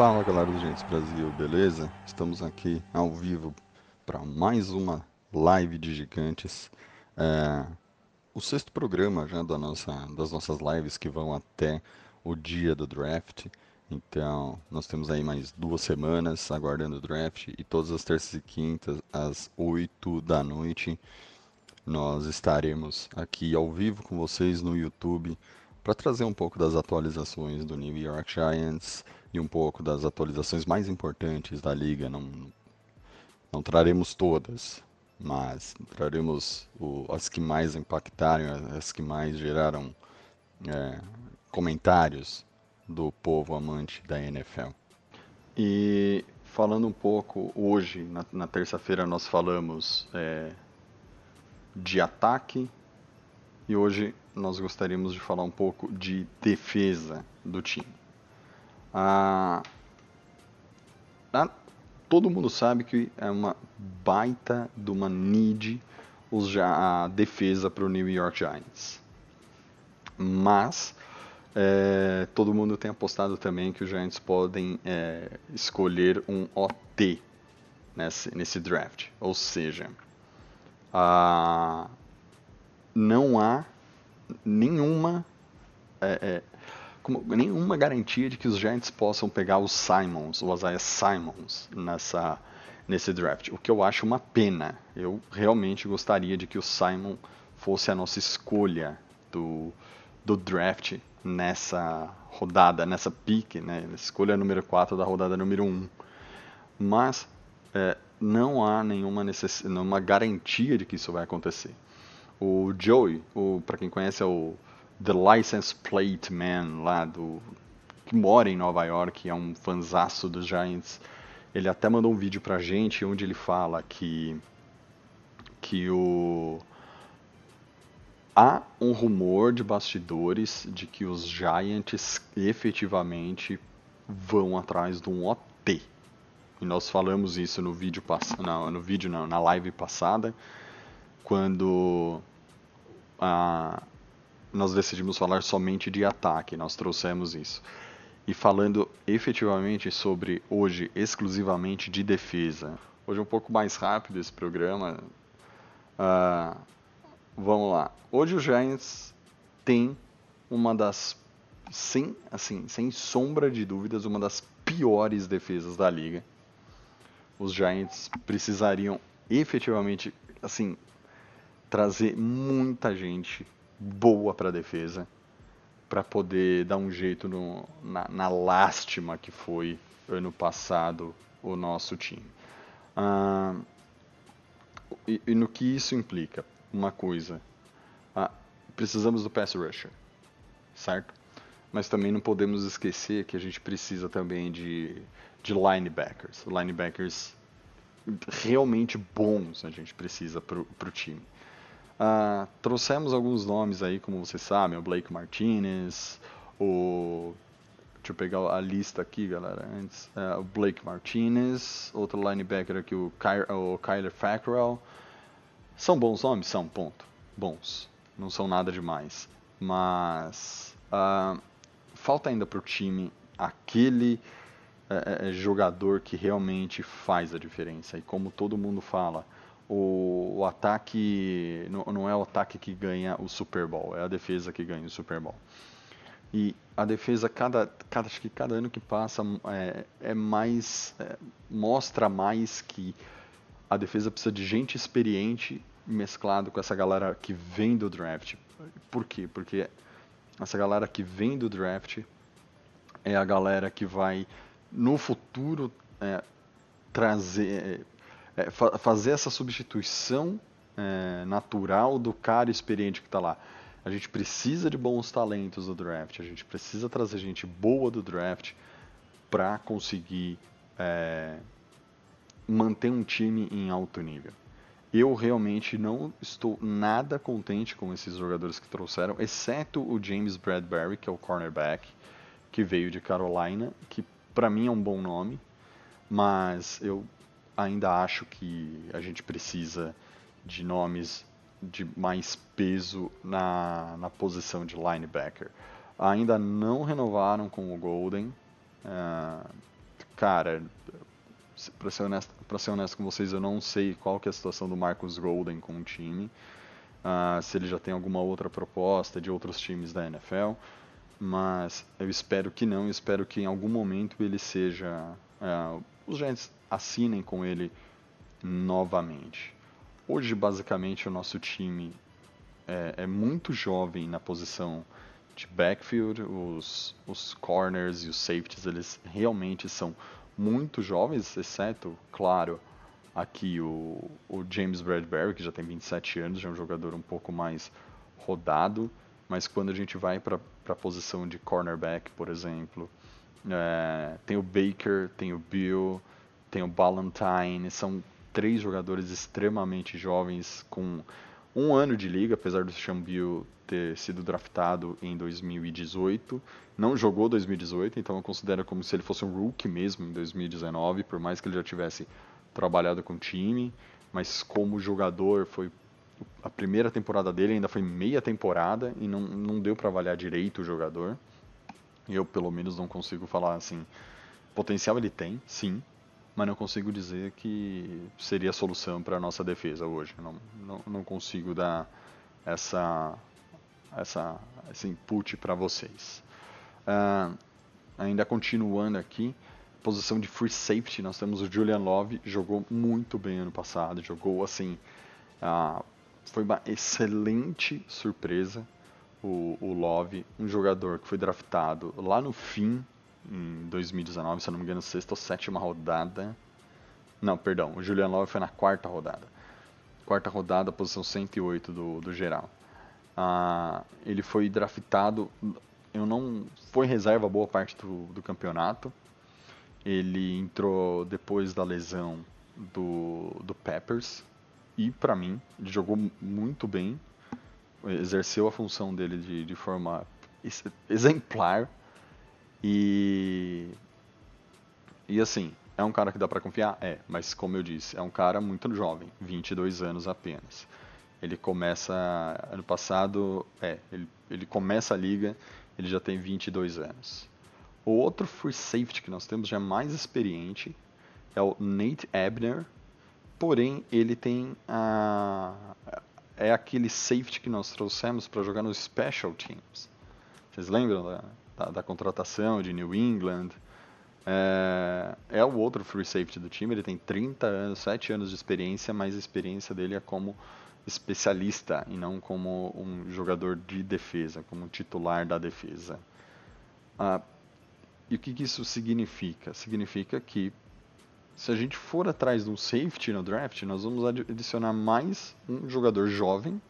Fala galera do Gentes Brasil, beleza? Estamos aqui ao vivo para mais uma live de gigantes. É, o sexto programa já da nossa, das nossas lives que vão até o dia do draft. Então, nós temos aí mais duas semanas aguardando o draft e todas as terças e quintas às 8 da noite nós estaremos aqui ao vivo com vocês no YouTube para trazer um pouco das atualizações do New York Giants e um pouco das atualizações mais importantes da liga. Não, não traremos todas, mas traremos o, as que mais impactaram, as que mais geraram é, comentários do povo amante da NFL. E falando um pouco, hoje, na, na terça-feira, nós falamos é, de ataque e hoje nós gostaríamos de falar um pouco de defesa do time. Ah, todo mundo sabe que é uma baita de uma need os a defesa para o New York Giants. Mas é, todo mundo tem apostado também que os Giants podem é, escolher um OT nesse, nesse draft. Ou seja, ah, não há nenhuma é, é, nenhuma garantia de que os Giants possam pegar os Simons, o Isaiah Simons nessa nesse draft, o que eu acho uma pena. Eu realmente gostaria de que o Simon fosse a nossa escolha do, do draft nessa rodada, nessa pique, né, escolha número 4 da rodada número 1. Mas é, não há nenhuma, necess... nenhuma garantia de que isso vai acontecer. O Joey, para quem conhece, é o The License Plate Man lá do que mora em Nova York, é um fanzaço dos Giants. Ele até mandou um vídeo pra gente onde ele fala que que o há um rumor de bastidores de que os Giants efetivamente vão atrás de um OT. E nós falamos isso no vídeo passado, no vídeo não, na live passada, quando ah, nós decidimos falar somente de ataque, nós trouxemos isso. E falando efetivamente sobre hoje exclusivamente de defesa. Hoje é um pouco mais rápido esse programa. Ah, vamos lá. Hoje o Giants tem uma das, sem, assim, sem sombra de dúvidas, uma das piores defesas da liga. Os Giants precisariam efetivamente, assim, trazer muita gente boa para a defesa para poder dar um jeito no, na, na, lástima que foi ano passado o nosso time. Ah, e, e, no que isso implica? Uma coisa, ah, precisamos do pass rusher, certo? Mas também não podemos esquecer que a gente precisa também de, de linebackers, linebackers realmente bons a gente precisa para o time. Uh, trouxemos alguns nomes aí, como vocês sabem, o Blake Martinez, o. Deixa eu pegar a lista aqui, galera, antes. Uh, o Blake Martinez, outro linebacker aqui, o, Ky o Kyler Fackrell. São bons nomes? São, ponto. Bons. Não são nada demais. Mas. Uh, falta ainda para o time aquele uh, jogador que realmente faz a diferença. E como todo mundo fala o, o ataque não, não, é o ataque que ganha o Super Bowl, é a defesa que ganha o Super Bowl. E a defesa, cada, cada, acho que cada ano que passa, é, é mais. É, mostra mais que a defesa precisa de gente experiente mesclado com essa galera que vem do draft. Por quê? Porque essa galera que vem do draft é a galera que vai, no futuro, é, trazer, é, fa fazer essa substituição é, natural do cara experiente que está lá. A gente precisa de bons talentos do draft, a gente precisa trazer gente boa do draft para conseguir é, manter um time em alto nível. Eu realmente não estou nada contente com esses jogadores que trouxeram, exceto o James Bradbury, que é o cornerback, que veio de Carolina, que para mim é um bom nome, mas eu ainda acho que a gente precisa de nomes de mais peso na, na posição de linebacker. Ainda não renovaram com o Golden. Uh, cara, para ser, honesto, ser honesto com vocês, eu não sei qual que é a situação do Marcus Golden com o time. Uh, se ele já tem alguma outra proposta de outros times da NFL. Mas eu espero que não. Eu espero que em algum momento ele seja. Uh, os Giants assinem com ele novamente. Hoje, basicamente, o nosso time é, é muito jovem na posição de backfield. Os, os corners e os safeties, eles realmente são muito jovens, exceto, claro, aqui o, o James Bradbury, que já tem 27 anos, já é um jogador um pouco mais rodado, mas quando a gente vai para a posição de cornerback, por exemplo, é, tem o Baker, tem o Bill, tem o Ballantyne, são três jogadores extremamente jovens com um ano de liga, apesar do Bill ter sido draftado em 2018. Não jogou 2018, então eu considero como se ele fosse um rookie mesmo em 2019, por mais que ele já tivesse trabalhado com o time, mas como jogador foi a primeira temporada dele ainda foi meia temporada e não, não deu para avaliar direito o jogador. Eu pelo menos não consigo falar assim, potencial ele tem, sim, mas não consigo dizer que seria a solução para a nossa defesa hoje. Não, não, não consigo dar essa essa, esse input para vocês. Uh, ainda continuando aqui, posição de free safety, nós temos o Julian Love, jogou muito bem ano passado, jogou assim, uh, foi uma excelente surpresa o, o Love, um jogador que foi draftado lá no fim, em 2019, se eu não me engano, sexta ou sétima rodada. Não, perdão, o Julian Love foi na quarta rodada. Quarta rodada, posição 108 do, do geral. Ah, ele foi draftado, eu não foi reserva boa parte do, do campeonato. Ele entrou depois da lesão do, do Peppers e para mim ele jogou muito bem, exerceu a função dele de, de forma exemplar e e assim é um cara que dá para confiar, é, mas como eu disse é um cara muito jovem, 22 anos apenas. Ele começa ano passado, é, ele, ele começa a liga, ele já tem 22 anos. O outro free safety que nós temos já mais experiente é o Nate Abner, porém ele tem a é aquele safety que nós trouxemos para jogar nos special teams. Vocês lembram da, da, contratação de New England? É, é, o outro free safety do time, ele tem 30 anos, 7 anos de experiência, mas a experiência dele é como especialista e não como um jogador de defesa, como titular da defesa. Ah, e o que, que isso significa? Significa que se a gente for atrás de um safety no draft, nós vamos adicionar mais um jogador jovem,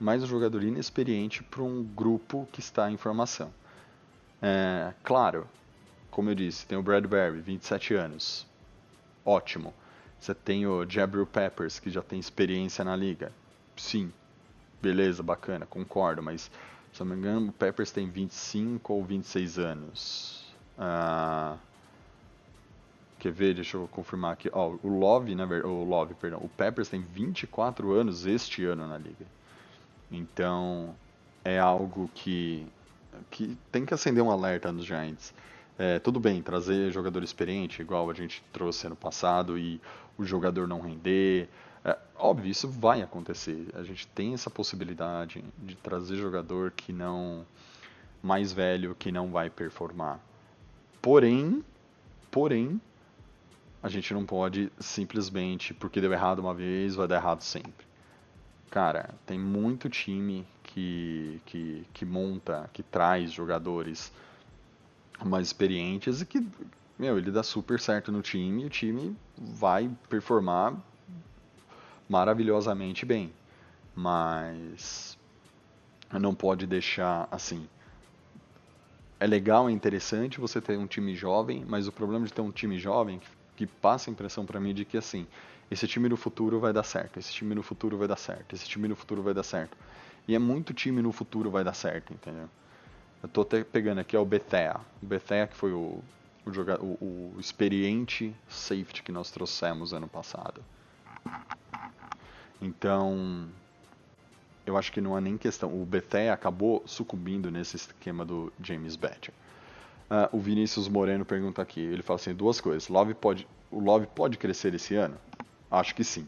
mais um jogador inexperiente para um grupo que está em formação. É, claro, como eu disse, tem o Bradbury, 27 anos. Ótimo. Você tem o Jabril Peppers, que já tem experiência na liga. Sim, beleza, bacana, concordo, mas se não me engano, o Peppers tem 25 ou 26 anos. Ah, quer ver? Deixa eu confirmar aqui. Oh, o Love, na verdade, o Love, perdão, o Peppers tem 24 anos este ano na liga. Então, é algo que, que tem que acender um alerta nos Giants. É, tudo bem, trazer jogador experiente, igual a gente trouxe ano passado, e o jogador não render. É, óbvio, isso vai acontecer. A gente tem essa possibilidade de trazer jogador que não. mais velho, que não vai performar. Porém, porém, a gente não pode simplesmente, porque deu errado uma vez, vai dar errado sempre. Cara, tem muito time que, que, que monta, que traz jogadores mais experientes e que, meu, ele dá super certo no time e o time vai performar maravilhosamente bem. Mas não pode deixar assim. É legal, é interessante você ter um time jovem, mas o problema de ter um time jovem que passa a impressão para mim de que assim, esse time no futuro vai dar certo, esse time no futuro vai dar certo, esse time no futuro vai dar certo. E é muito time no futuro vai dar certo, entendeu? Eu tô até pegando aqui é o Bethea. O Bethea que foi o, o, joga, o, o experiente safety que nós trouxemos ano passado. Então, eu acho que não há nem questão. O Bethea acabou sucumbindo nesse esquema do James Badger. Uh, o Vinícius Moreno pergunta aqui, ele fala assim, duas coisas. Love pode, o Love pode crescer esse ano? Acho que sim.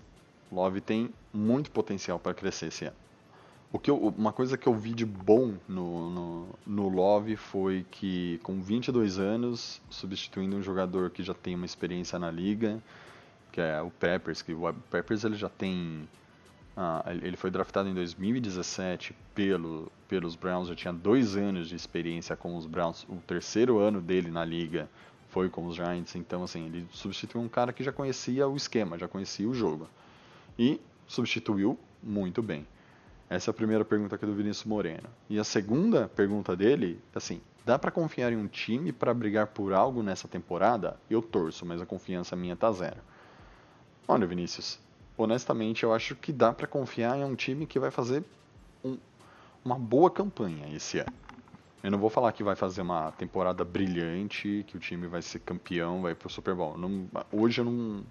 Love tem muito potencial para crescer esse ano. O que eu, uma coisa que eu vi de bom no, no, no, Love foi que, com 22 anos, substituindo um jogador que já tem uma experiência na liga, que é o Peppers, que o Peppers ele já tem. Ah, ele foi draftado em 2017 pelo, pelos Browns, já tinha dois anos de experiência com os Browns. O terceiro ano dele na liga foi com os Giants, então assim, ele substituiu um cara que já conhecia o esquema, já conhecia o jogo. E substituiu muito bem. Essa é a primeira pergunta aqui do Vinícius Moreno. E a segunda pergunta dele, assim, dá para confiar em um time para brigar por algo nessa temporada? Eu torço, mas a confiança minha tá zero. Olha, Vinícius, honestamente eu acho que dá para confiar em um time que vai fazer um, uma boa campanha esse ano. Eu não vou falar que vai fazer uma temporada brilhante, que o time vai ser campeão, vai pro Super Bowl. Não, hoje eu não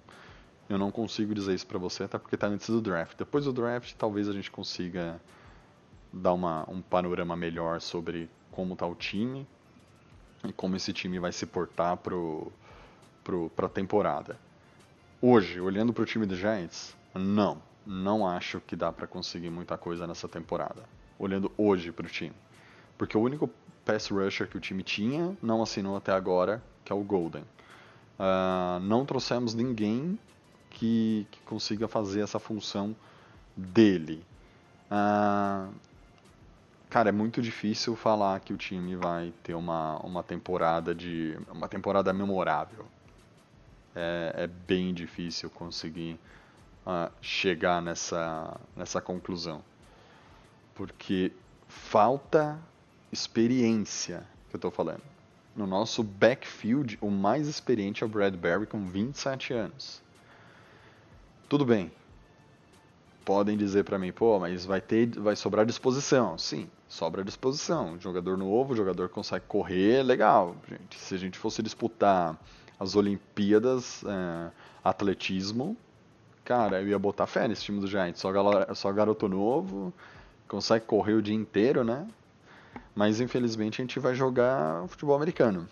eu não consigo dizer isso para você, até porque está antes do draft. Depois do draft, talvez a gente consiga dar uma, um panorama melhor sobre como está o time e como esse time vai se portar pro, pro, a temporada. Hoje, olhando para o time dos Giants, não, não acho que dá para conseguir muita coisa nessa temporada. Olhando hoje para o time. Porque o único pass rusher que o time tinha não assinou até agora, que é o Golden. Uh, não trouxemos ninguém que, que consiga fazer essa função dele. Ah, cara, é muito difícil falar que o time vai ter uma, uma temporada de uma temporada memorável. É, é bem difícil conseguir uh, chegar nessa, nessa conclusão. Porque falta experiência que eu estou falando. No nosso backfield, o mais experiente é o Bradbury com 27 anos. Tudo bem. Podem dizer para mim, pô, mas vai ter, vai sobrar disposição. Sim, sobra disposição. Jogador novo, jogador consegue correr, legal, gente. Se a gente fosse disputar as Olimpíadas, é, atletismo, cara, eu ia botar fé nesse time do Giants. Só, só garoto novo, consegue correr o dia inteiro, né? Mas infelizmente a gente vai jogar futebol americano,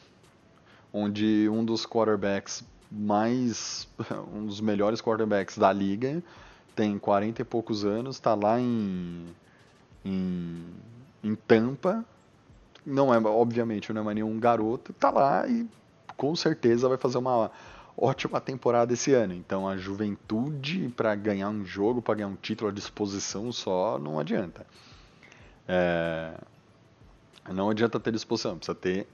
onde um dos quarterbacks mais um dos melhores quarterbacks da liga, tem 40 e poucos anos, está lá em, em, em Tampa, não é obviamente não é mais nenhum garoto, está lá e com certeza vai fazer uma ótima temporada esse ano. Então a juventude para ganhar um jogo, para ganhar um título à disposição só não adianta. É, não adianta ter disposição, precisa ter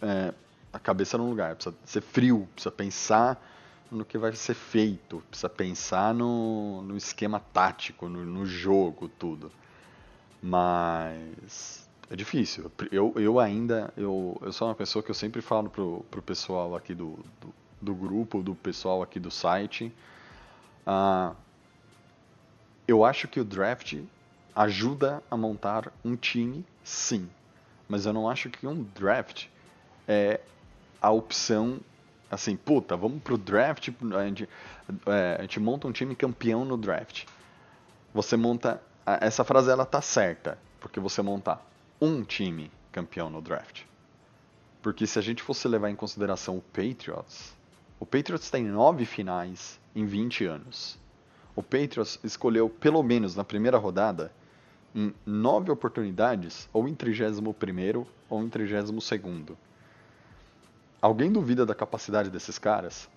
é, a cabeça no lugar, precisa ser frio, precisa pensar no que vai ser feito, precisa pensar no, no esquema tático, no, no jogo, tudo. Mas é difícil. Eu, eu ainda, eu, eu sou uma pessoa que eu sempre falo pro, pro pessoal aqui do, do, do grupo, do pessoal aqui do site. Uh, eu acho que o draft ajuda a montar um time, sim. Mas eu não acho que um draft é a opção assim, puta, vamos pro draft, a gente, é, a gente monta um time campeão no draft. Você monta, essa frase ela tá certa, porque você monta um time campeão no draft. Porque se a gente fosse levar em consideração o Patriots, o Patriots tem nove finais em 20 anos. O Patriots escolheu, pelo menos na primeira rodada, em nove oportunidades, ou em 31 ou em 32 segundo. Alguém duvida da capacidade desses caras?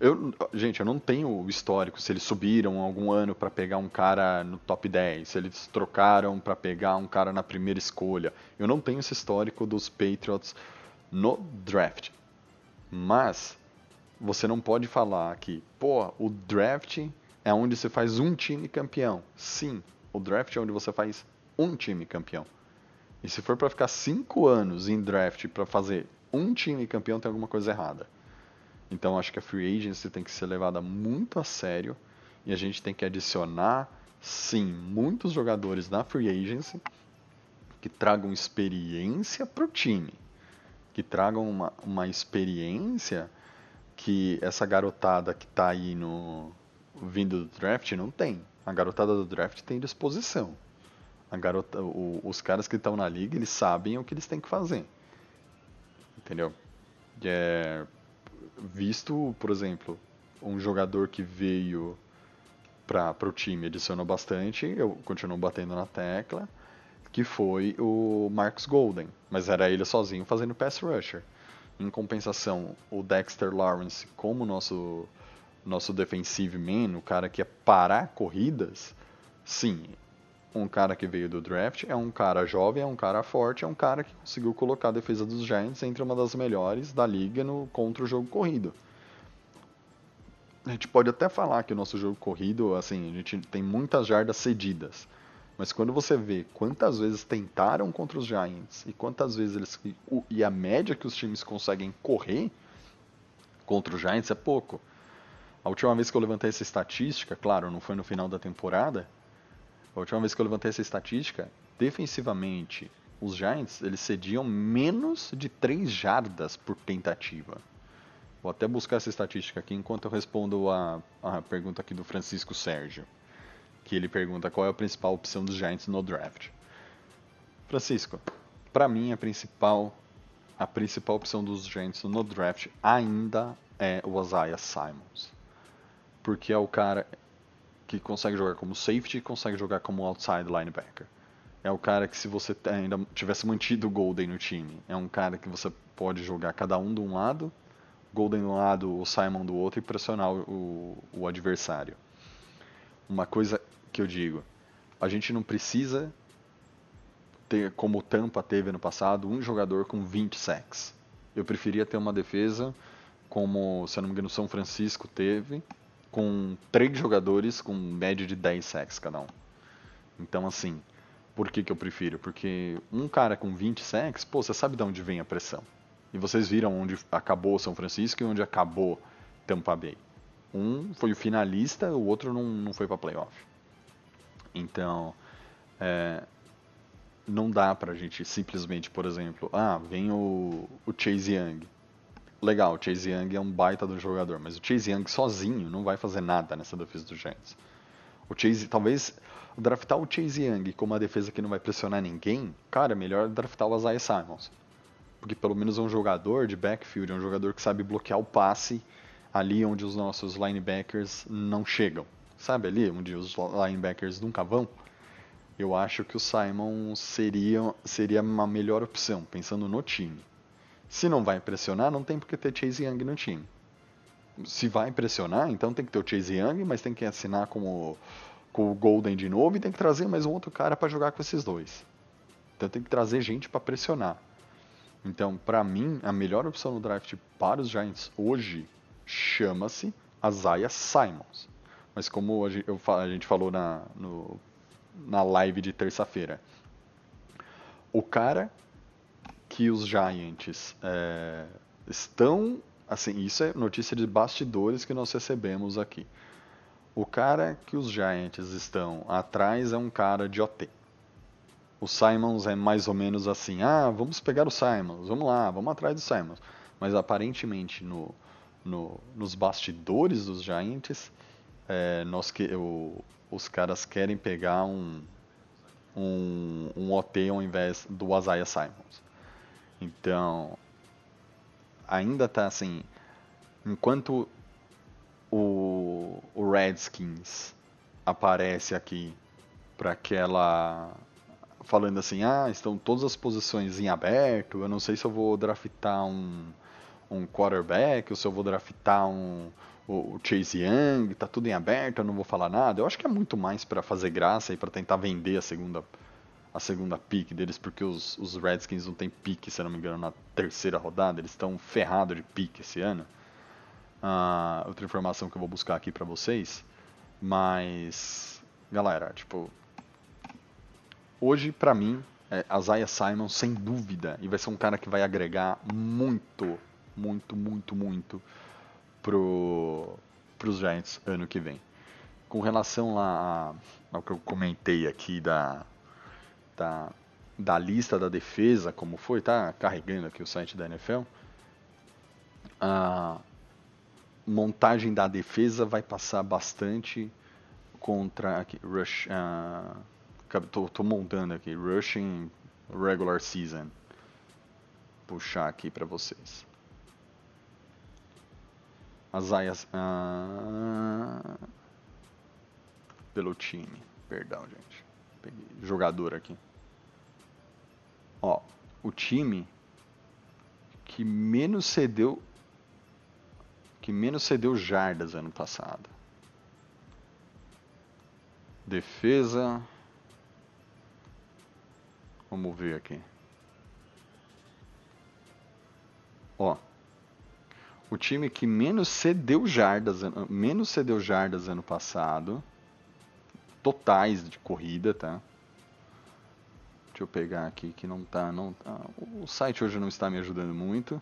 Eu, gente, eu não tenho o histórico se eles subiram algum ano para pegar um cara no top 10, se eles trocaram para pegar um cara na primeira escolha. Eu não tenho esse histórico dos Patriots no draft. Mas você não pode falar que, pô, o draft é onde você faz um time campeão. Sim, o draft é onde você faz um time campeão. E se for para ficar cinco anos em draft para fazer um time campeão tem alguma coisa errada. Então acho que a free agency tem que ser levada muito a sério e a gente tem que adicionar, sim, muitos jogadores na free agency que tragam experiência para o time, que tragam uma, uma experiência que essa garotada que está aí no vindo do draft não tem. A garotada do draft tem disposição. A garota, o, os caras que estão na liga, eles sabem o que eles têm que fazer. Entendeu? É, visto, por exemplo, um jogador que veio para o time adicionou bastante, eu continuo batendo na tecla, que foi o Marcus Golden, mas era ele sozinho fazendo pass rusher. Em compensação, o Dexter Lawrence, como nosso nosso defensive man, o cara que ia parar corridas, sim, um cara que veio do draft é um cara jovem, é um cara forte, é um cara que conseguiu colocar a defesa dos Giants entre uma das melhores da liga no contra o jogo corrido. A gente pode até falar que o nosso jogo corrido, assim, a gente tem muitas jardas cedidas. Mas quando você vê quantas vezes tentaram contra os Giants e quantas vezes eles e a média que os times conseguem correr contra os Giants é pouco. A última vez que eu levantei essa estatística, claro, não foi no final da temporada. A última vez que eu levantei essa estatística, defensivamente, os Giants eles cediam menos de 3 jardas por tentativa. Vou até buscar essa estatística aqui enquanto eu respondo a, a pergunta aqui do Francisco Sérgio. Que ele pergunta qual é a principal opção dos Giants no draft. Francisco, para mim a principal a principal opção dos Giants no draft ainda é o Isaiah Simons. Porque é o cara que consegue jogar como safety e consegue jogar como outside linebacker. É o cara que se você ainda tivesse mantido o Golden no time, é um cara que você pode jogar cada um de um lado Golden de um lado, o Simon do outro e pressionar o, o adversário. Uma coisa que eu digo, a gente não precisa ter, como o Tampa teve no passado, um jogador com 20 sacks. Eu preferia ter uma defesa como, se eu não me engano, São Francisco teve, com três jogadores com média de 10 sacks cada um. Então, assim, por que, que eu prefiro? Porque um cara com 20 sacks, pô, você sabe de onde vem a pressão. E vocês viram onde acabou São Francisco e onde acabou Tampa Bay. Um foi o finalista, o outro não, não foi para playoff. Então, é, não dá para a gente simplesmente, por exemplo, ah, vem o, o Chase Young. Legal, o Chase Young é um baita do jogador, mas o Chase Young sozinho não vai fazer nada nessa defesa do Giants. O Chase, talvez, draftar o Chase Young com uma defesa que não vai pressionar ninguém, cara, é melhor draftar o Isaiah Simons porque pelo menos é um jogador de backfield, é um jogador que sabe bloquear o passe ali onde os nossos linebackers não chegam. Sabe ali onde os linebackers nunca vão? Eu acho que o Simon seria, seria uma melhor opção, pensando no time. Se não vai pressionar, não tem porque ter Chase Young no time. Se vai pressionar, então tem que ter o Chase Young, mas tem que assinar com o, com o Golden de novo e tem que trazer mais um outro cara para jogar com esses dois. Então tem que trazer gente para pressionar. Então, para mim, a melhor opção no draft para os Giants hoje chama-se Isaiah Simons. Mas como a gente falou na, no, na live de terça-feira, o cara que os Giants é, estão. Assim, isso é notícia de bastidores que nós recebemos aqui. O cara que os Giants estão atrás é um cara de OT. O Simons é mais ou menos assim: ah, vamos pegar o Simons, vamos lá, vamos atrás do Simons. Mas aparentemente no, no, nos bastidores dos Giants, é, nós que, o, os caras querem pegar um, um, um OT ao invés do Isaiah Simons. Então, ainda tá assim, enquanto o, o Redskins aparece aqui para aquela falando assim, ah, estão todas as posições em aberto, eu não sei se eu vou draftar um, um quarterback, ou se eu vou draftar um, o, Chase Young, tá tudo em aberto, eu não vou falar nada. Eu acho que é muito mais para fazer graça e para tentar vender a segunda a segunda pick deles, porque os, os Redskins não tem pique, se não me engano, na terceira rodada, eles estão ferrados de pique esse ano. Ah, outra informação que eu vou buscar aqui para vocês, mas galera, tipo, hoje, para mim, é, Isaiah Simon, sem dúvida, e vai ser um cara que vai agregar muito, muito, muito, muito pro, pros Giants ano que vem. Com relação lá ao que eu comentei aqui da, da, da lista da defesa, como foi, tá carregando aqui o site da NFL. A montagem da defesa vai passar bastante contra aqui, rush, uh, tô, tô montando aqui rushing regular season. Puxar aqui para vocês. As aias uh, pelo time, perdão, gente. Jogador aqui. Ó, o time que menos cedeu que menos cedeu jardas ano passado. Defesa. Vamos ver aqui. Ó. O time que menos cedeu jardas, menos cedeu jardas ano passado, totais de corrida, tá? Deixa eu pegar aqui que não tá, não tá. O site hoje não está me ajudando muito.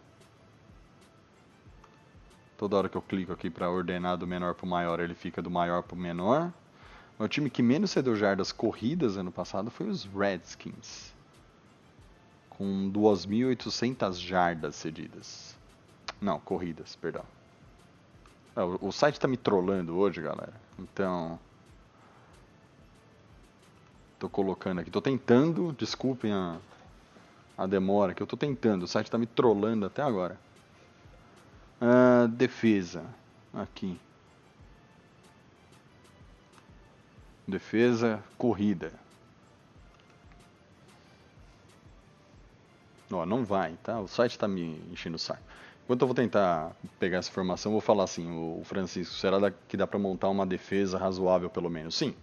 Toda hora que eu clico aqui para ordenar do menor para o maior, ele fica do maior para o menor. O time que menos cedeu jardas corridas ano passado foi os Redskins. Com 2.800 jardas cedidas. Não, corridas, perdão. É, o, site está me trollando hoje, galera. Então, Estou colocando aqui. Estou tentando, desculpem a, a demora, que eu estou tentando. O site está me trollando até agora. Uh, defesa. Aqui. Defesa, corrida. Ó, não vai, tá? O site está me enchendo o saco. Enquanto eu vou tentar pegar essa informação, vou falar assim, o Francisco, será que dá para montar uma defesa razoável pelo menos? Sim.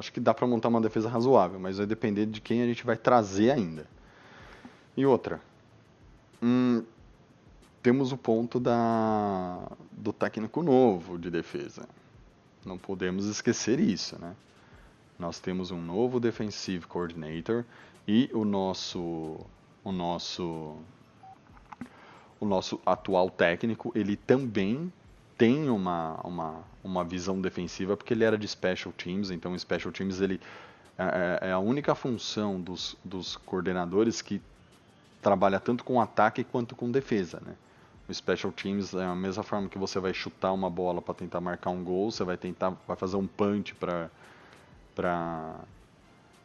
Acho que dá para montar uma defesa razoável, mas vai depender de quem a gente vai trazer ainda. E outra, hum, temos o ponto da, do técnico novo de defesa. Não podemos esquecer isso, né? Nós temos um novo defensive coordinator e o nosso o nosso o nosso atual técnico, ele também tem uma, uma, uma visão defensiva porque ele era de special teams, então o special teams ele é, é, é a única função dos, dos coordenadores que trabalha tanto com ataque quanto com defesa, né? O special teams é a mesma forma que você vai chutar uma bola para tentar marcar um gol, você vai tentar vai fazer um punch para para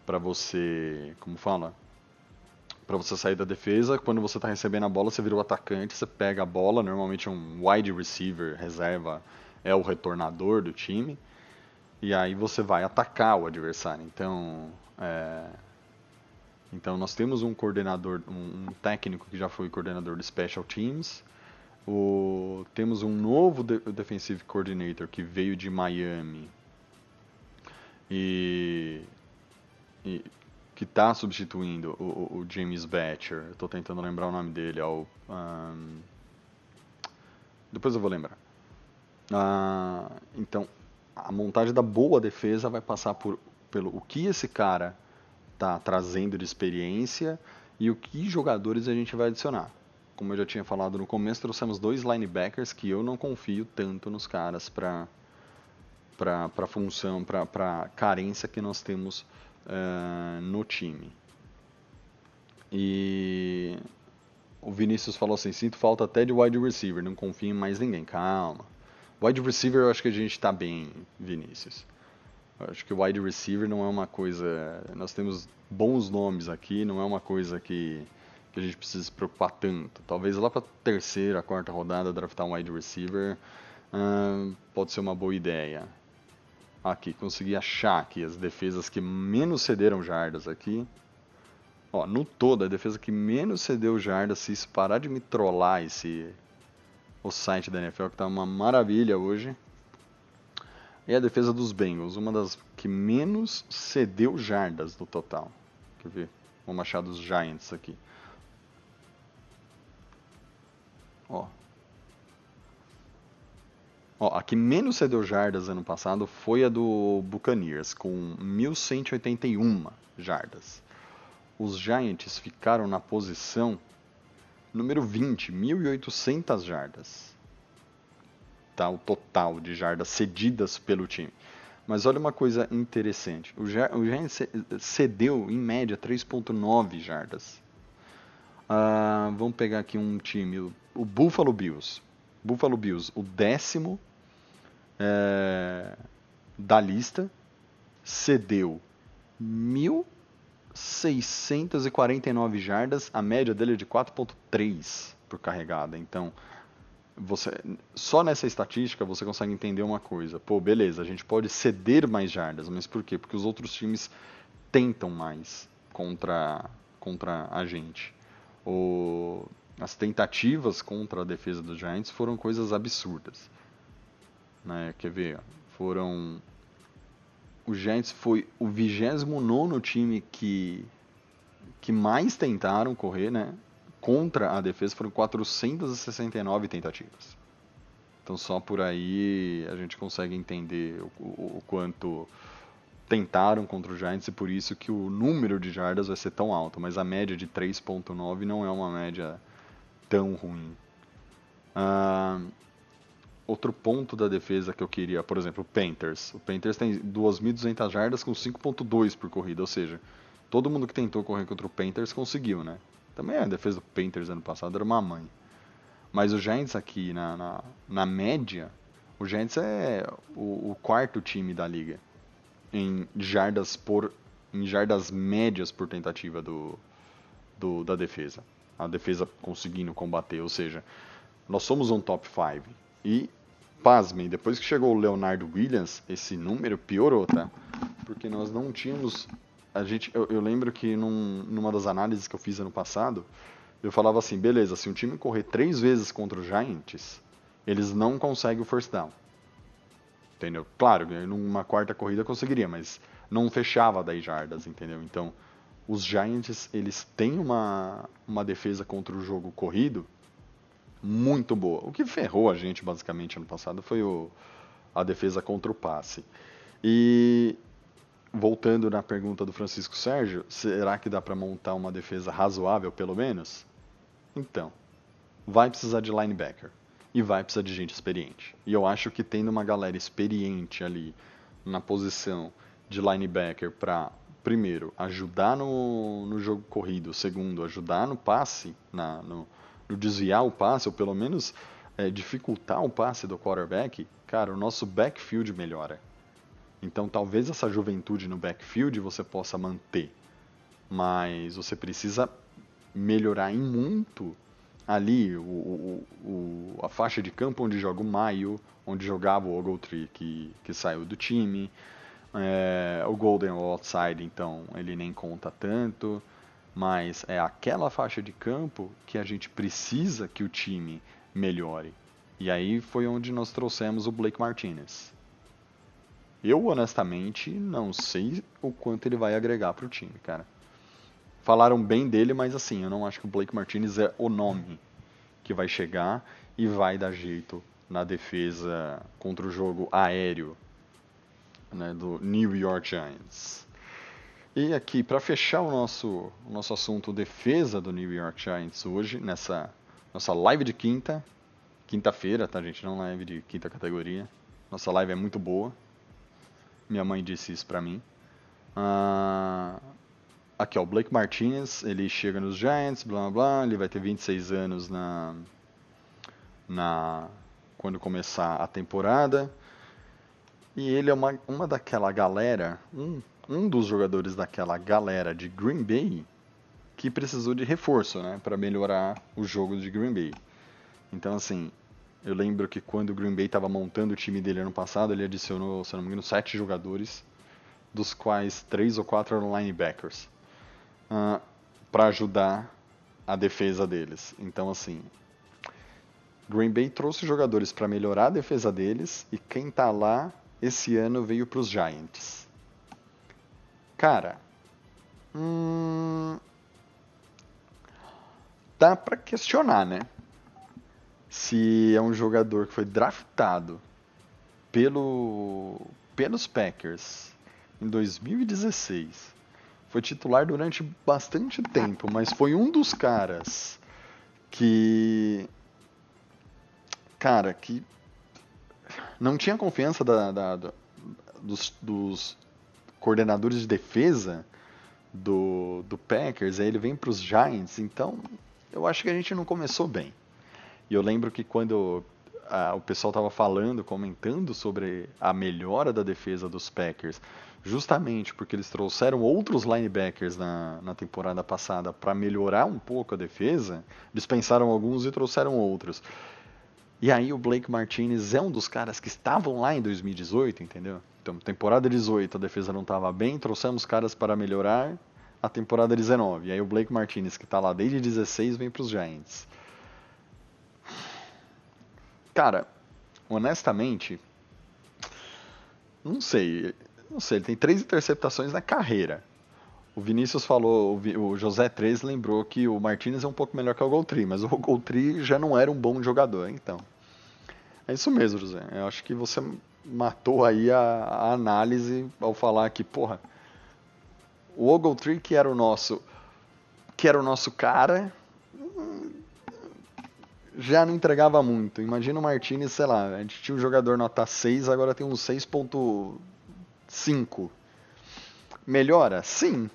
para você, como fala? Para você sair da defesa. Quando você está recebendo a bola, você vira o atacante, você pega a bola. Normalmente um wide receiver reserva é o retornador do time. E aí você vai atacar o adversário. Então, é... então nós temos um coordenador, um, um, técnico que já foi coordenador de special teams. O... Temos um novo de defensive coordinator que veio de Miami. E, e que está substituindo o, o, James Batcher. Estou tentando lembrar o nome dele. É o, um, depois eu vou lembrar. Uh, então, a montagem da boa defesa vai passar por, pelo o que esse cara está trazendo de experiência e o que jogadores a gente vai adicionar. Como eu já tinha falado no começo, trouxemos dois linebackers que eu não confio tanto nos caras para para função, para carência que nós temos uh, no time. E o Vinícius falou assim: sinto falta até de wide receiver, não confio em mais ninguém. Calma. Wide receiver eu acho que a gente está bem, Vinícius. Eu acho que wide receiver não é uma coisa. Nós temos bons nomes aqui, não é uma coisa que, que a gente precisa se preocupar tanto. Talvez lá para terceira, quarta rodada draftar um wide receiver uh, pode ser uma boa ideia aqui, consegui achar aqui as defesas que menos cederam jardas aqui. Ó, no todo, a defesa que menos cedeu jardas, se isso parar de me trollar esse o site da NFL, que tá uma maravilha hoje. É a defesa dos Bengals, uma das que menos cedeu jardas no total. Quer ver? Vamos achar dos Giants aqui. Ó, Ó, a que menos cedeu jardas ano passado foi a do Buccaneers, com 1.181 jardas. Os Giants ficaram na posição número 20, 1.800 jardas. tá? O total de jardas cedidas pelo time. Mas olha uma coisa interessante. O, Giants cedeu, em média, 3.9 jardas. Uh, vamos pegar aqui um time, o Buffalo Bills. Buffalo Bills, o décimo é, da lista, cedeu 1.649 jardas, a média dele é de 4.3 por carregada. Então, você só nessa estatística você consegue entender uma coisa. Pô, beleza, a gente pode ceder mais jardas, mas por quê? Porque os outros times tentam mais contra contra a gente. O, as tentativas contra a defesa dos Giants foram coisas absurdas. Né? Quer ver? Foram o Giants foi o 29 time que que mais tentaram correr, né? contra a defesa foram 469 tentativas. Então só por aí a gente consegue entender o, o, o, quanto tentaram contra o Giants e por isso que o número de jardas vai ser tão alto, mas a média de 3.9 não é uma média tão ruim. Uh, outro ponto da defesa que eu queria, por exemplo, o Panthers. O Panthers tem 2.200 jardas com 5.2 por corrida, ou seja, todo mundo que tentou correr contra o Panthers conseguiu, né? Também a defesa do Panthers ano passado era uma mãe. Mas o Giants aqui, na, na, na média, o Giants é o, o, quarto time da liga em jardas por em jardas médias por tentativa do, do da defesa. A defesa conseguindo combater, ou seja, nós somos um top 5. E pasmem, depois que chegou o Leonardo Williams, esse número piorou, tá? Porque nós não tínhamos a gente, eu, eu lembro que num, numa das análises que eu fiz ano passado, eu falava assim, beleza, se um time correr três vezes contra os Giants, eles não conseguem o first down. Entendeu? Claro, numa quarta corrida conseguiria, mas não fechava 10 jardas, entendeu? Então, os Giants, eles têm uma, uma defesa contra o jogo corrido muito boa. O que ferrou a gente, basicamente, ano passado foi o, a defesa contra o passe. E voltando na pergunta do Francisco Sérgio, será que dá para montar uma defesa razoável, pelo menos? Então, vai precisar de linebacker e vai precisar de gente experiente. E eu acho que tendo uma galera experiente ali na posição de linebacker para, primeiro, ajudar no, no jogo corrido, segundo, ajudar no passe, na, no, desviar o passe, ou pelo menos é, dificultar o passe do quarterback, cara, o nosso backfield melhora. Então talvez essa juventude no backfield você possa manter, mas você precisa melhorar em muito ali o, o, o, a faixa de campo onde joga o Maio, onde jogava o Ogletree que, que saiu do time. É, o Golden outside, então, ele nem conta tanto, mas é aquela faixa de campo que a gente precisa que o time melhore. E aí foi onde nós trouxemos o Blake Martinez. Eu, honestamente, não sei o quanto ele vai agregar para o time, cara. Falaram bem dele, mas assim, eu não acho que o Blake Martinez é o nome que vai chegar e vai dar jeito na defesa contra o jogo aéreo né, do New York Giants. E aqui, para fechar o nosso, o nosso assunto defesa do New York Giants hoje, nessa nossa live de quinta, quinta-feira, tá gente? Não live de quinta categoria. Nossa live é muito boa. Minha mãe disse isso pra mim. Uh, aqui, ó, o Blake Martinez, ele chega nos Giants, blá blá blá, ele vai ter 26 anos na, na quando começar a temporada. E ele é uma, uma daquela galera, um, um dos jogadores daquela galera de Green Bay que precisou de reforço, né, para melhorar o jogo de Green Bay. Então, assim, eu lembro que quando o Green Bay estava montando o time dele ano passado, ele adicionou, se não me engano, sete jogadores, dos quais três ou quatro eram linebackers, uh, ah, para ajudar a defesa deles. Então, assim, Green Bay trouxe jogadores para melhorar a defesa deles e quem está lá esse ano veio para os Giants. Cara, hum, dá para questionar, né? se é um jogador que foi draftado pelo, pelos Packers em 2016, foi titular durante bastante tempo, mas foi um dos caras que. Cara, que não tinha confiança da, da, da dos, dos, coordenadores de defesa do, do Packers, aí ele vem para os Giants, então eu acho que a gente não começou bem. E eu lembro que quando a, o pessoal estava falando, comentando sobre a melhora da defesa dos Packers, justamente porque eles trouxeram outros linebackers na, na temporada passada para melhorar um pouco a defesa, dispensaram alguns e trouxeram outros. E aí o Blake Martinez é um dos caras que estavam lá em 2018, entendeu? Então, temporada 18 a defesa não estava bem, trouxemos caras para melhorar a temporada 19. E aí o Blake Martinez, que está lá desde 16, vem para os Giants. Cara, honestamente, não sei. Não sei, ele tem três interceptações na carreira. O Vinícius falou, o José 3 lembrou que o Martinez é um pouco melhor que o Goltri, mas o Goltri já não era um bom jogador, então. É isso mesmo, José. Eu acho que você matou aí a, a análise ao falar que, porra, o Ogletree que era o nosso que era o nosso cara já não entregava muito. Imagina o Martinez, sei lá, a gente tinha um jogador nota 6, agora tem um 6.5. Melhora? Sim.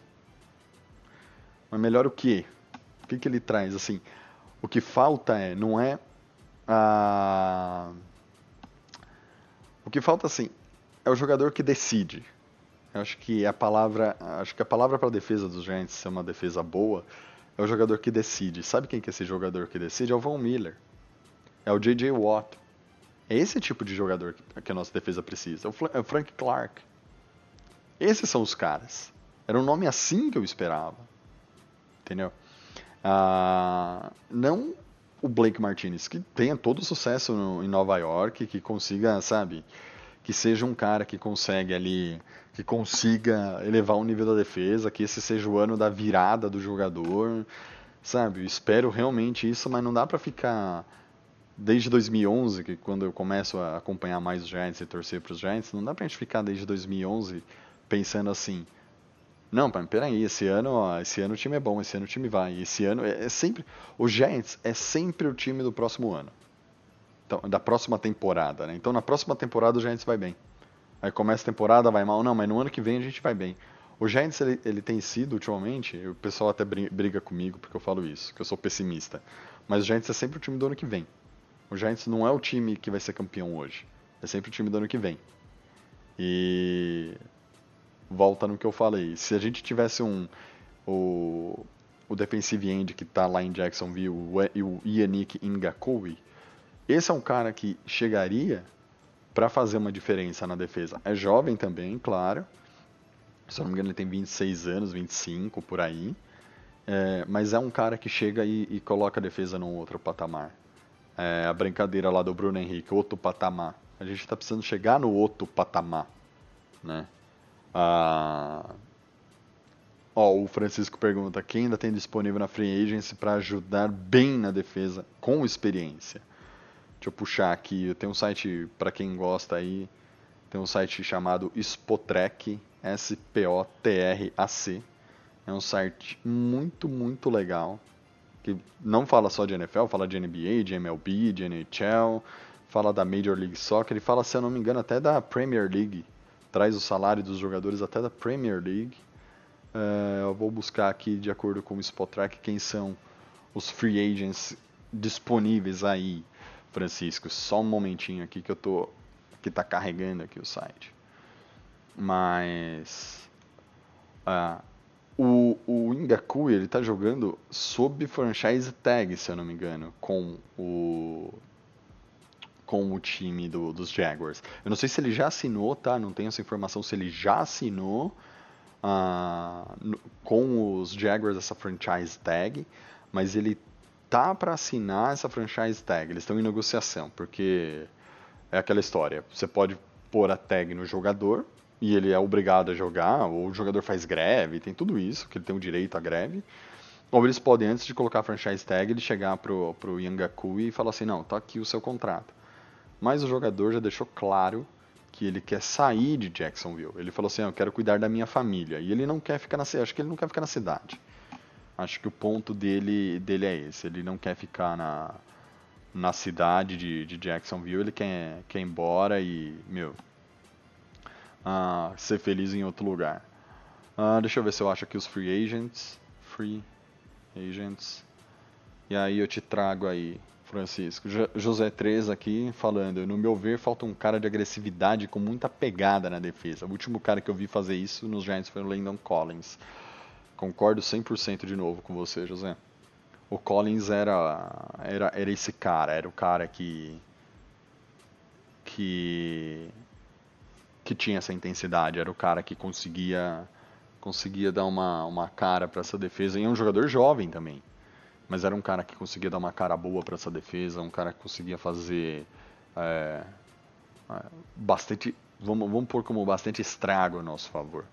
Mas melhora o quê? O que, que ele traz? Assim, o que falta é, não é a... O que falta, assim, é o jogador que decide. Eu acho que a palavra, acho que a palavra para a defesa dos Giants ser uma defesa boa é o jogador que decide. Sabe quem que é esse jogador que decide? É o Von Miller. É o J.J. Watt. É esse tipo de jogador que a nossa defesa precisa. É o Frank Clark. Esses são os caras. Era um nome assim que eu esperava. Entendeu? Ah, não o Blake Martinez, que tenha todo o sucesso no, em Nova York, que consiga, sabe, que seja um cara que consegue ali, que consiga elevar o nível da defesa, que esse seja o ano da virada do jogador, sabe? Eu espero realmente isso, mas não dá para ficar desde 2011, que quando eu começo a acompanhar mais os Giants e torcer para os Giants, não dá pra gente ficar desde 2011 pensando assim, não, pai, peraí, esse ano, ó, esse ano o time é bom, esse ano o time vai. Esse ano é, é, sempre. O Giants é sempre o time do próximo ano. Então, da próxima temporada, né? Então na próxima temporada o Giants vai bem. Aí começa a temporada, vai mal. Não, mas no ano que vem a gente vai bem. O Giants ele, ele tem sido ultimamente, o pessoal até briga comigo porque eu falo isso, que eu sou pessimista. Mas o Giants é sempre o time do ano que vem. O Giants não é o time que vai ser campeão hoje. É sempre o time do ano que vem. E volta no que eu falei. Se a gente tivesse um o, o defensive end que está lá em Jacksonville, o, Yannick Ngakouи, esse é um cara que chegaria para fazer uma diferença na defesa. É jovem também, claro. Se eu não me engano, ele tem 26 anos, 25 por aí. É, mas é um cara que chega e, e coloca a defesa num outro patamar. É, a brincadeira lá do Bruno Henrique, outro patamar. A gente está precisando chegar no outro patamar, né? Ah, ó, o Francisco pergunta: quem ainda tem disponível na Free Agency para ajudar bem na defesa com experiência? Deixa eu puxar aqui. Tenho um site para quem gosta aí. Tem um site chamado Spotrack, S-P-O-T-R-A-C. É um site muito, muito legal. Que não fala só de NFL, fala de NBA, de MLB, de NHL, fala da Major League Soccer. Ele fala, se eu não me engano, até da Premier League traz o salário dos jogadores até da Premier League. É, eu vou buscar aqui, de acordo com o Spotrack, quem são os free agents disponíveis aí, Francisco. Só um momentinho aqui que eu tô que está carregando aqui o site. Mas uh, o, o Ingaku ele está jogando sob franchise tag, se eu não me engano, com o com o time do, dos Jaguars. Eu não sei se ele já assinou, tá? Não tenho essa informação se ele já assinou uh, com os Jaguars essa franchise tag, mas ele tá para assinar essa franchise tag. Eles estão em negociação, porque é aquela história. Você pode pôr a tag no jogador e ele é obrigado a jogar, ou o jogador faz greve, tem tudo isso, que ele tem o direito à greve. Ou eles podem, antes de colocar a franchise tag, ele chegar pro, pro Yangaku e falar assim, não, tá aqui o seu contrato. Mas o jogador já deixou claro que ele quer sair de Jacksonville. Ele falou assim: ah, "Eu quero cuidar da minha família". E ele não quer ficar na acho que ele não quer ficar na cidade. Acho que o ponto dele dele é esse, ele não quer ficar na na cidade de, de Jacksonville, ele quer, quer ir embora e, meu, uh, ser feliz em outro lugar. Uh, deixa eu ver se eu acho aqui os free agents. Free agents. E aí eu te trago aí, Francisco. José 3 aqui falando. No meu ver, falta um cara de agressividade com muita pegada na defesa. O último cara que eu vi fazer isso nos Giants foi o Landon Collins. Concordo 100% de novo com você, José. O Collins era, era, era esse cara, era o cara que. que. que tinha essa intensidade, era o cara que conseguia conseguia dar uma, uma cara para essa defesa. E é um jogador jovem também. Mas era um cara que conseguia dar uma cara boa para essa defesa, um cara que conseguia fazer é, é, bastante. Vamos, vamos pôr como bastante estrago a nosso favor.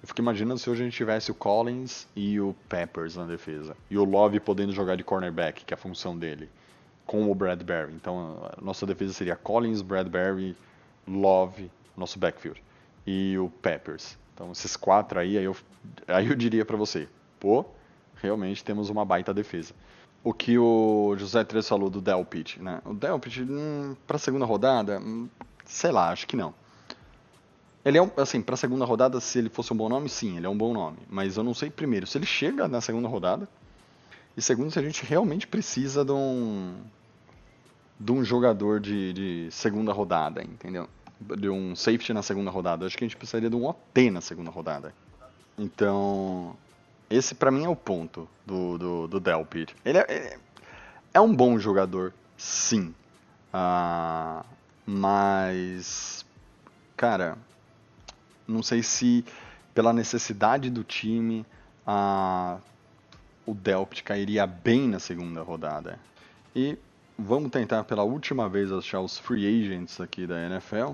Eu fico imaginando se hoje a gente tivesse o Collins e o Peppers na defesa. E o Love podendo jogar de cornerback, que é a função dele, com o Bradbury. Então a nossa defesa seria Collins, Bradbury, Love, nosso backfield. E o Peppers. Então esses quatro aí, aí eu, aí eu diria para você, pô, realmente temos uma baita defesa. O que o José Três falou do Delpit, né? O Delpit, hum, para segunda rodada, hum, sei lá, acho que não. Ele é, um, assim, pra segunda rodada, se ele fosse um bom nome, sim, ele é um bom nome. Mas eu não sei, primeiro, se ele chega na segunda rodada. E segundo, se a gente realmente precisa de um. de um jogador de, de segunda rodada, entendeu? De um safety na segunda rodada. Acho que a gente precisaria de um OT na segunda rodada. Então. Esse para mim é o ponto do, do, do Delpit. Ele é, é, é, um bom jogador, sim. Uh, mas. Cara, não sei se pela necessidade do time a, o Delpt cairia bem na segunda rodada. E vamos tentar pela última vez achar os free agents aqui da NFL.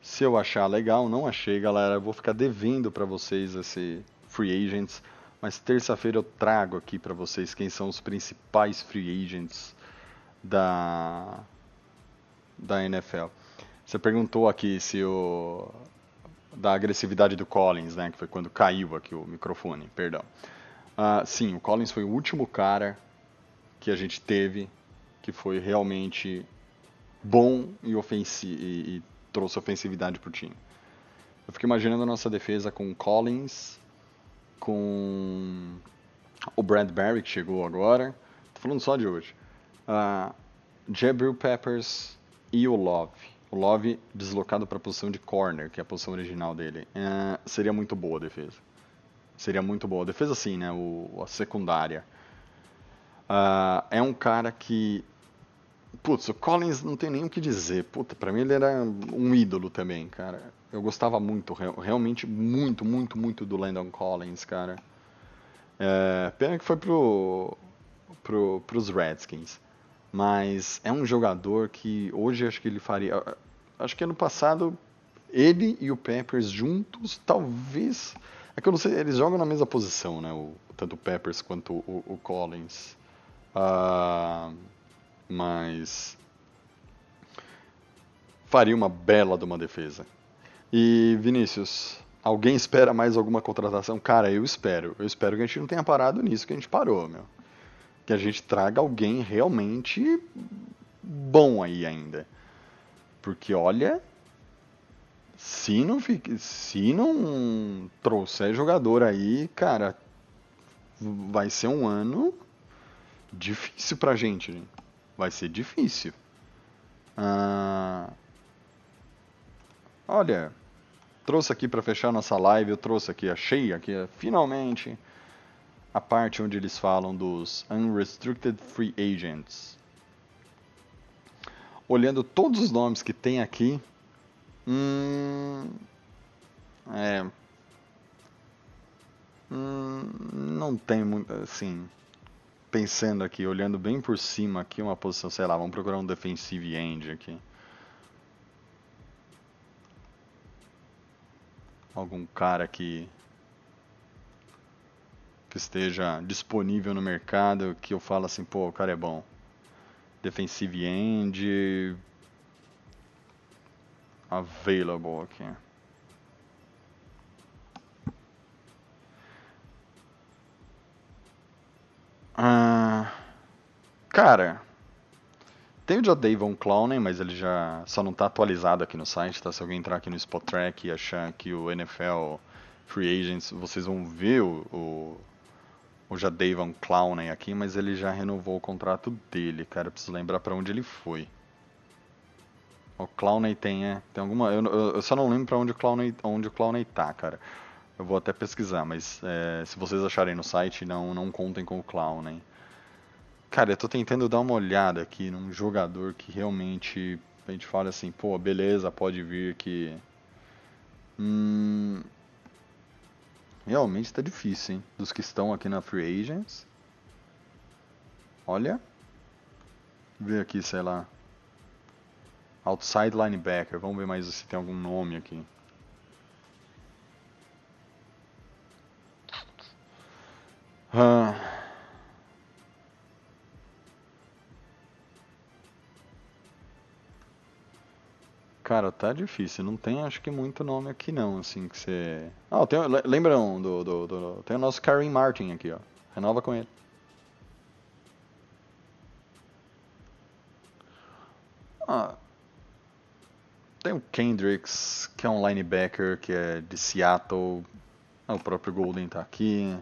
Se eu achar legal, não achei, galera, eu vou ficar devendo para vocês esse free agents, mas terça-feira eu trago aqui para vocês quem são os principais free agents da da NFL. Você perguntou aqui se o da agressividade do Collins, né? Que foi quando caiu aqui o microfone, perdão. Uh, sim, o Collins foi o último cara que a gente teve que foi realmente bom e, ofensi e, e trouxe ofensividade para o time. Eu fico imaginando a nossa defesa com Collins, com o Bradbury que chegou agora. Tô falando só de hoje. Uh, Jabril Peppers e o Love o Love deslocado para a posição de corner, que é a posição original dele, é, seria muito boa a defesa. Seria muito boa. A defesa, sim, né? O, a secundária. Uh, é um cara que. Putz, o Collins não tem nem o que dizer. Puta, pra mim ele era um ídolo também, cara. Eu gostava muito, realmente muito, muito, muito do Landon Collins, cara. É, pena que foi pro, pro, pros Redskins. Mas é um jogador que hoje acho que ele faria. Acho que ano passado ele e o Peppers juntos, talvez. É que eu não sei, eles jogam na mesma posição, né? O, tanto o Peppers quanto o, o Collins. Uh, mas. Faria uma bela de uma defesa. E Vinícius, alguém espera mais alguma contratação? Cara, eu espero. Eu espero que a gente não tenha parado nisso que a gente parou, meu que a gente traga alguém realmente bom aí ainda. Porque olha, se não fique, se não trouxer jogador aí, cara, vai ser um ano difícil pra gente. Vai ser difícil. Ah, olha, trouxe aqui para fechar nossa live, eu trouxe aqui, achei aqui, finalmente a parte onde eles falam dos Unrestricted Free Agents. Olhando todos os nomes que tem aqui, hum, é, hum, não tem muito, assim, pensando aqui, olhando bem por cima aqui, uma posição, sei lá, vamos procurar um defensive end aqui. Algum cara que que esteja disponível no mercado que eu falo assim, pô, o cara é bom. Defensive end available aqui. Ah, cara, Tem o Jadavon Clowney, mas ele já só não está atualizado aqui no site, tá? Se alguém entrar aqui no Spot Track e achar que o NFL Free Agents, vocês vão ver o, o, o Jadavon Clowney aqui, mas ele já renovou o contrato dele, cara. Eu preciso lembrar para onde ele foi. O Clowney tem, é, tem alguma. Eu, eu, eu, só não lembro para onde o Clowney, onde o Clowney tá, cara. Eu vou até pesquisar, mas é, se vocês acharem no site, não, não contem com o Clowney. Cara, eu tô tentando dar uma olhada aqui num jogador que realmente a gente fala assim, pô, beleza, pode vir que. Hum, realmente tá difícil, hein? Dos que estão aqui na Free Agents. Olha. Ver aqui, sei lá. Outside linebacker. Vamos ver mais se tem algum nome aqui. Ah. Cara, tá difícil. Não tem, acho que, muito nome aqui não, assim, que você... Ah, tem, lembram do, do, do, Tem o nosso Karim Martin aqui, ó. Renova com ele. Ah, tem o Kendricks, que é um linebacker que é de Seattle. Ah, o próprio Golden tá aqui.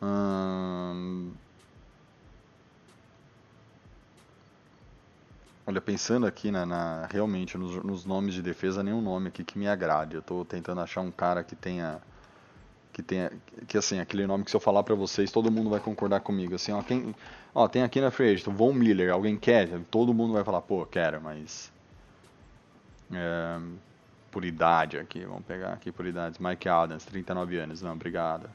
Hum... Olha, pensando aqui na, na realmente nos, nos, nomes de defesa, nenhum nome aqui que me agrade. Eu estou tentando achar um cara que tenha que tenha que assim, aquele nome que se eu falar para vocês, todo mundo vai concordar comigo, assim, ó, quem, ó, tem aqui na free agent, Von Miller, alguém quer? Todo mundo vai falar, pô, quero, mas é, por idade aqui, vamos pegar aqui por idade. Mike Adams, 39 anos, não, obrigado.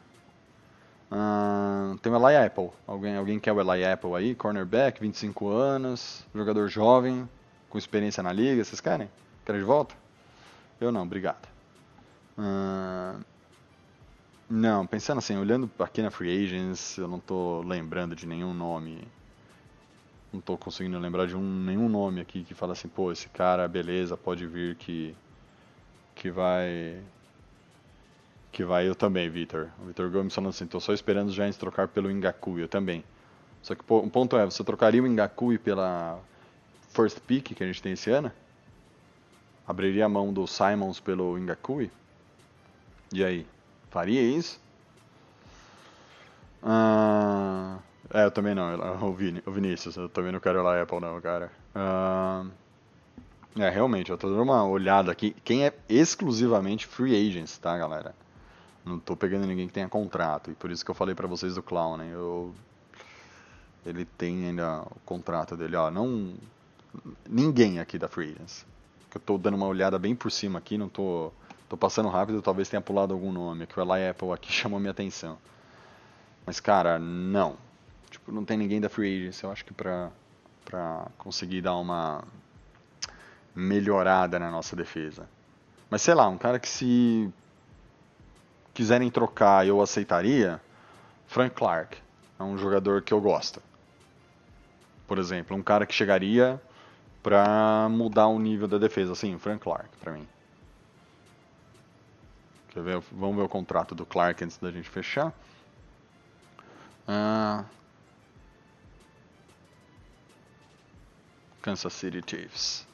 Tem o Eli Apple. Alguém, alguém quer o Eli Apple aí? Cornerback, 25 anos, jogador jovem, com experiência na liga. Vocês querem? Querem de volta? Eu não, obrigado. Uh, não, pensando assim, olhando aqui na Free Agents, eu não estou lembrando de nenhum nome. Não estou conseguindo lembrar de um, nenhum nome aqui que fala assim, pô, esse cara, beleza, pode vir que, que vai que vai eu também, Vitor. O Vitor Gomes falando assim, tô só esperando os Giants trocar pelo Ngakui, eu também. Só que o ponto é, você trocaria o Ngakui pela first pick que a gente tem esse ano? Abriria a mão do Simons pelo Ngakui? E aí? Faria isso? Ah, é, eu também não, o, Vin, o Vinícius, eu também não quero lá Apple não, cara. Ah, é, realmente, eu tô dando uma olhada aqui. Quem é exclusivamente free agents, tá, galera? Não tô pegando ninguém que tenha contrato. E por isso que eu falei para vocês do Clown, né? Eu... Ele tem ainda o contrato dele, ó. Não. Ninguém aqui da Free Agents. Eu tô dando uma olhada bem por cima aqui, não tô. Tô passando rápido, talvez tenha pulado algum nome. Que o Eli Apple aqui chamou minha atenção. Mas, cara, não. Tipo, não tem ninguém da Free Agents. Eu acho que pra, pra conseguir dar uma melhorada na nossa defesa. Mas sei lá, um cara que se quiserem trocar, eu aceitaria. Frank Clark é um jogador que eu gosto. Por exemplo, um cara que chegaria para mudar o nível da defesa, assim, Frank Clark, para mim. Quer ver? Vamos ver o contrato do Clark antes da gente fechar. Uh... Kansas City Chiefs.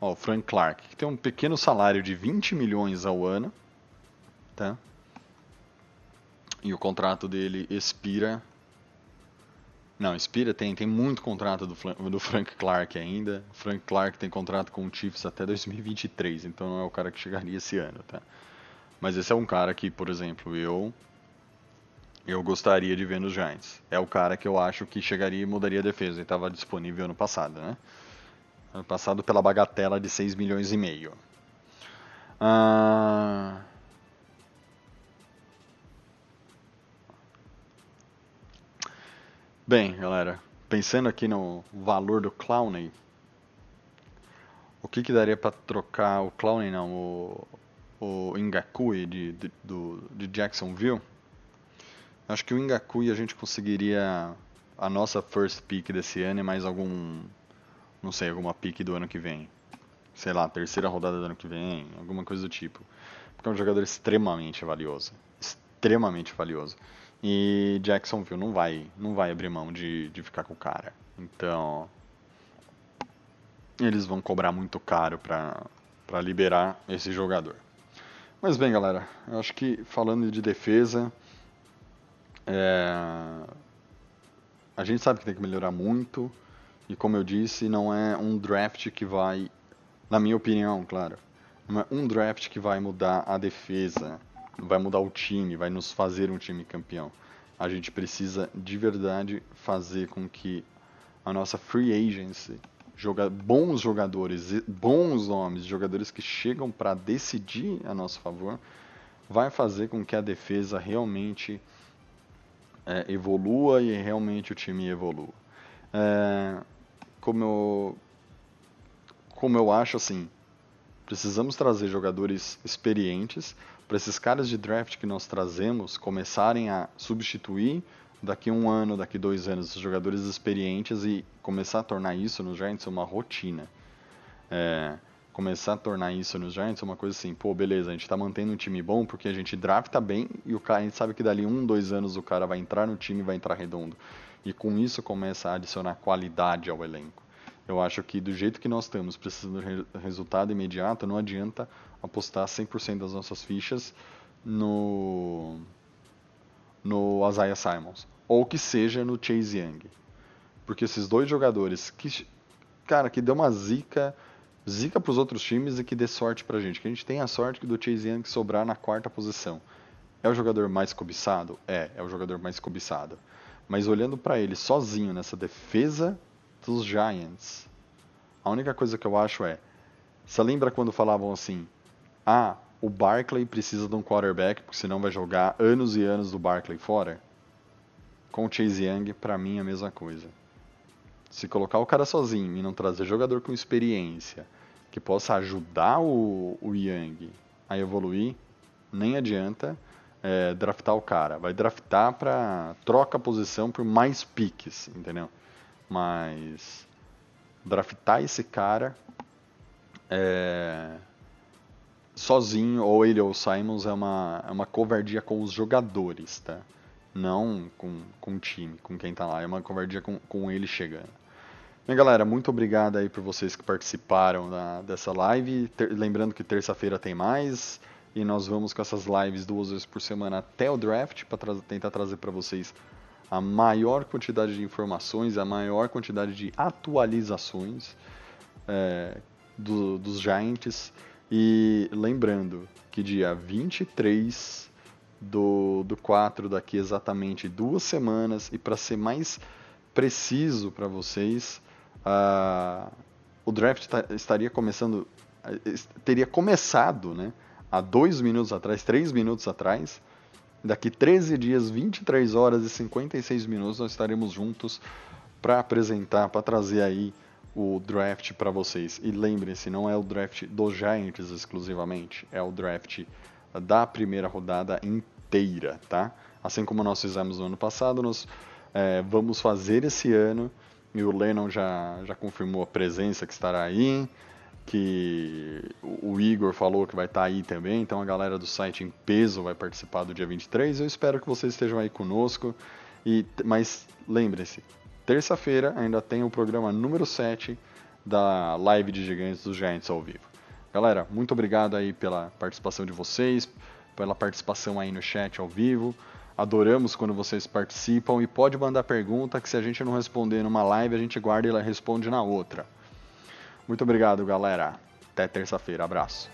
Ó, o Frank Clark, que tem um pequeno salário de 20 milhões ao ano, tá? E o contrato dele expira. Não, expira, tem, tem muito contrato do, do Frank Clark ainda. O Frank Clark tem contrato com o Chiefs até 2023, então não é o cara que chegaria esse ano, tá? Mas esse é um cara que, por exemplo, eu eu gostaria de ver nos Giants. É o cara que eu acho que chegaria e mudaria a defesa. Ele estava disponível ano passado, né? Ano passado pela bagatela de 6 milhões e meio. Ah... Bem, galera, pensando aqui no valor do Clowney, o que, que daria para trocar o Clowney, não, o, o Ngakui de, de, do, de Jacksonville? Acho que o Ngakui a gente conseguiria a nossa first pick desse ano e mais algum não sei, alguma pique do ano que vem. Sei lá, terceira rodada do ano que vem, alguma coisa do tipo. Porque é um jogador extremamente valioso. Extremamente valioso. E Jacksonville não vai, não vai abrir mão de, de ficar com o cara. Então, eles vão cobrar muito caro para liberar esse jogador. Mas bem, galera, eu acho que falando de defesa, é... a gente sabe que tem que melhorar muito. E como eu disse, não é um draft que vai, na minha opinião, claro, não é um draft que vai mudar a defesa vai mudar o time, vai nos fazer um time campeão. A gente precisa de verdade fazer com que a nossa free agency, joga, bons jogadores, bons nomes, jogadores que chegam para decidir a nosso favor, vai fazer com que a defesa realmente é, evolua e realmente o time evolua. É, como eu, como eu acho assim, precisamos trazer jogadores experientes para esses caras de draft que nós trazemos começarem a substituir daqui um ano, daqui dois anos, os jogadores experientes e começar a tornar isso nos Giants uma rotina. É, começar a tornar isso nos Giants uma coisa assim, pô, beleza, a gente está mantendo um time bom porque a gente drafta bem e o cara, a gente sabe que dali um, dois anos o cara vai entrar no time e vai entrar redondo. E com isso começa a adicionar qualidade ao elenco. Eu acho que do jeito que nós estamos, precisando de resultado imediato, não adianta apostar 100% das nossas fichas no no Isaiah Simons ou que seja no Chase Young. Porque esses dois jogadores que cara, que deu uma zica, zica para os outros times e que dê sorte pra gente, que a gente tem a sorte do Chase Young sobrar na quarta posição. É o jogador mais cobiçado? É, é o jogador mais cobiçado. Mas olhando para ele sozinho nessa defesa dos Giants, a única coisa que eu acho é, você lembra quando falavam assim, ah, o Barkley precisa de um quarterback, porque senão vai jogar anos e anos do Barkley fora. Com o Chase Young, para mim é a mesma coisa. Se colocar o cara sozinho e não trazer jogador com experiência que possa ajudar o, o Young a evoluir, nem adianta é, draftar o cara. Vai draftar para troca a posição por mais piques, entendeu? Mas draftar esse cara é, sozinho, ou ele ou o Simons, é uma, é uma covardia com os jogadores, tá? Não com, com o time, com quem tá lá. É uma covardia com, com ele chegando. Bem, galera, muito obrigado aí por vocês que participaram da, dessa live. Ter, lembrando que terça-feira tem mais. E nós vamos com essas lives duas vezes por semana até o draft para tra tentar trazer para vocês a maior quantidade de informações, a maior quantidade de atualizações é, do, dos Giants. E lembrando que dia 23 do, do 4, daqui exatamente duas semanas, e para ser mais preciso para vocês, uh, o draft estaria começando, teria começado né, há dois minutos atrás, três minutos atrás. Daqui 13 dias, 23 horas e 56 minutos, nós estaremos juntos para apresentar, para trazer aí o draft para vocês. E lembrem-se, não é o draft dos Giants exclusivamente, é o draft da primeira rodada inteira, tá? Assim como nós fizemos no ano passado, nós é, vamos fazer esse ano. E o Lennon já, já confirmou a presença que estará aí, que o Igor falou que vai estar aí também, então a galera do site em peso vai participar do dia 23. Eu espero que vocês estejam aí conosco. E, mas lembre-se, terça-feira ainda tem o programa número 7 da live de gigantes dos Giants ao vivo. Galera, muito obrigado aí pela participação de vocês, pela participação aí no chat ao vivo. Adoramos quando vocês participam e pode mandar pergunta que se a gente não responder numa live, a gente guarda e ela responde na outra. Muito obrigado, galera. Até terça-feira. Abraço.